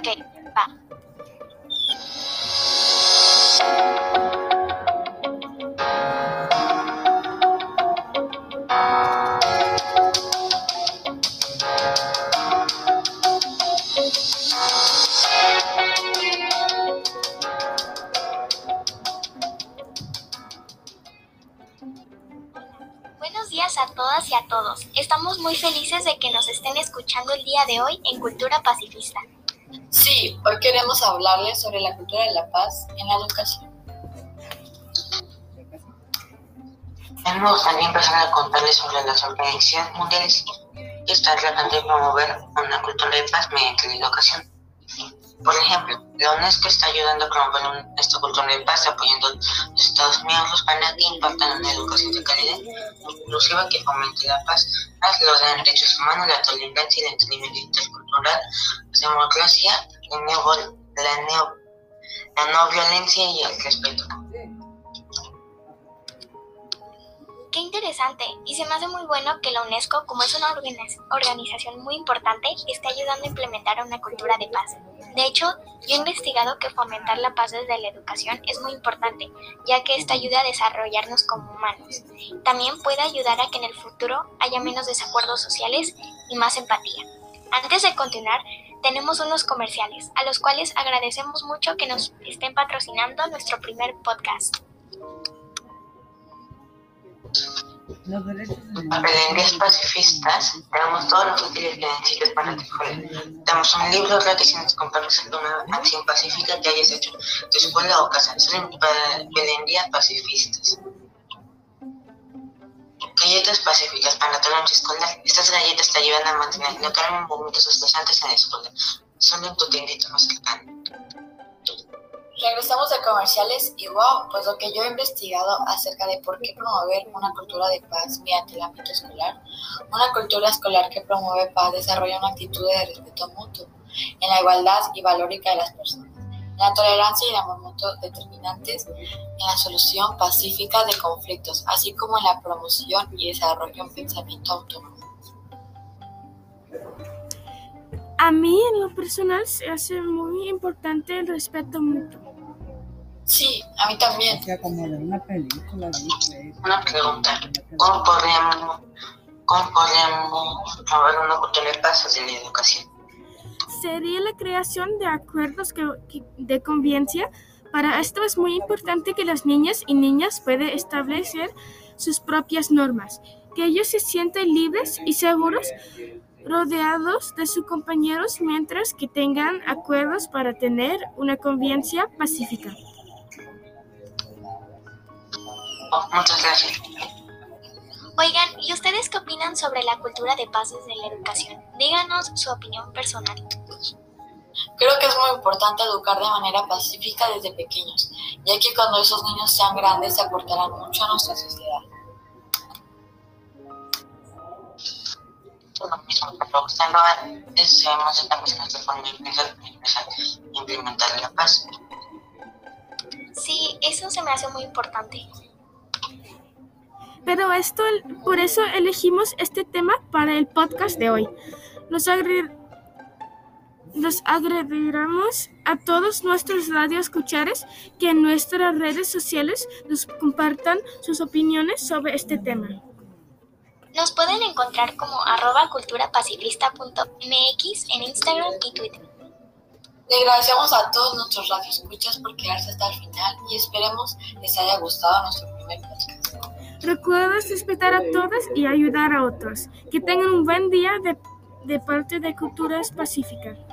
Ok, va. Buenos días a todas y a todos. Estamos muy felices de que nos estén escuchando el día de hoy en Cultura Pacifista. Sí, hoy queremos hablarles sobre la cultura de la paz en la educación. A mí me a contarles sobre las organizaciones mundiales que están tratando de promover una cultura de paz mediante la educación. Por ejemplo, la UNESCO está ayudando a promover esta cultura de paz apoyando a los Estados miembros para que impartan una educación de calidad inclusiva que fomente la paz, los derechos humanos, la tolerancia y el entendimiento intercultural, la democracia, la, neo- la neo- la no violencia y el respeto. Qué interesante. Y se me hace muy bueno que la UNESCO, como es una organi- organización muy importante, esté ayudando a implementar una cultura de paz. De hecho, yo he investigado que fomentar la paz desde la educación es muy importante, ya que esto ayuda a desarrollarnos como humanos. También puede ayudar a que en el futuro haya menos desacuerdos sociales y más empatía. Antes de continuar, tenemos unos comerciales, a los cuales agradecemos mucho que nos estén patrocinando nuestro primer podcast. Líneas pacifistas, tenemos todos los útiles que necesitas para escuela. Tenemos un libro que nos compartes alguna acción pacífica que hayas hecho en tu escuela o casa. Son líneas pacifistas. Galletas pacíficas para tu noche escolar. Estas galletas te ayudan a mantener no caer momentos estresantes en la escuela. Solo en tu tiendita más cercana. Regresamos de comerciales y wow, pues lo que yo he investigado acerca de por qué promover una cultura de paz mediante el ámbito escolar. Una cultura escolar que promueve paz desarrolla una actitud de respeto mutuo en la igualdad y valórica de las personas, en la tolerancia y el amor mutuo determinantes en la solución pacífica de conflictos, así como en la promoción y desarrollo de un pensamiento autónomo. A mí en lo personal se hace muy importante el respeto mutuo. Sí, a mí también. O sea, como de una película, ¿viste? Una pregunta. ¿Cómo podríamos, cómo podríamos promover una cultura de paz desde la educación? Sería la creación de acuerdos que- que- de convivencia. Para esto es muy importante que las niñas y niñas puedan establecer sus propias normas, que ellos se sientan libres y seguros rodeados de sus compañeros mientras que tengan acuerdos para tener una convivencia pacífica. Muchas gracias. Oigan, ¿y ustedes qué opinan sobre la cultura de paz desde la educación? Díganos su opinión personal. Creo que es muy importante educar de manera pacífica desde pequeños, ya que cuando esos niños sean grandes se aportarán mucho a nuestra sociedad. Lo mismo, pero estando antes debemos de cambiar nuestra forma de pensar y implementar la paz. Sí, eso se me hace muy importante. Pero esto, por eso elegimos este tema para el podcast de hoy. Los, agre- agrediremos a todos nuestros radioescuchadores que en nuestras redes sociales nos compartan sus opiniones sobre este tema. Nos pueden encontrar como arroba culturapacifista.mx en Instagram y Twitter. Le agradecemos a todos nuestros radioescuchas por quedarse hasta el final y esperemos les haya gustado nuestro Recuerda respetar a todos y ayudar a otros. Que tengan un buen día de, de parte de Culturas. Espérate.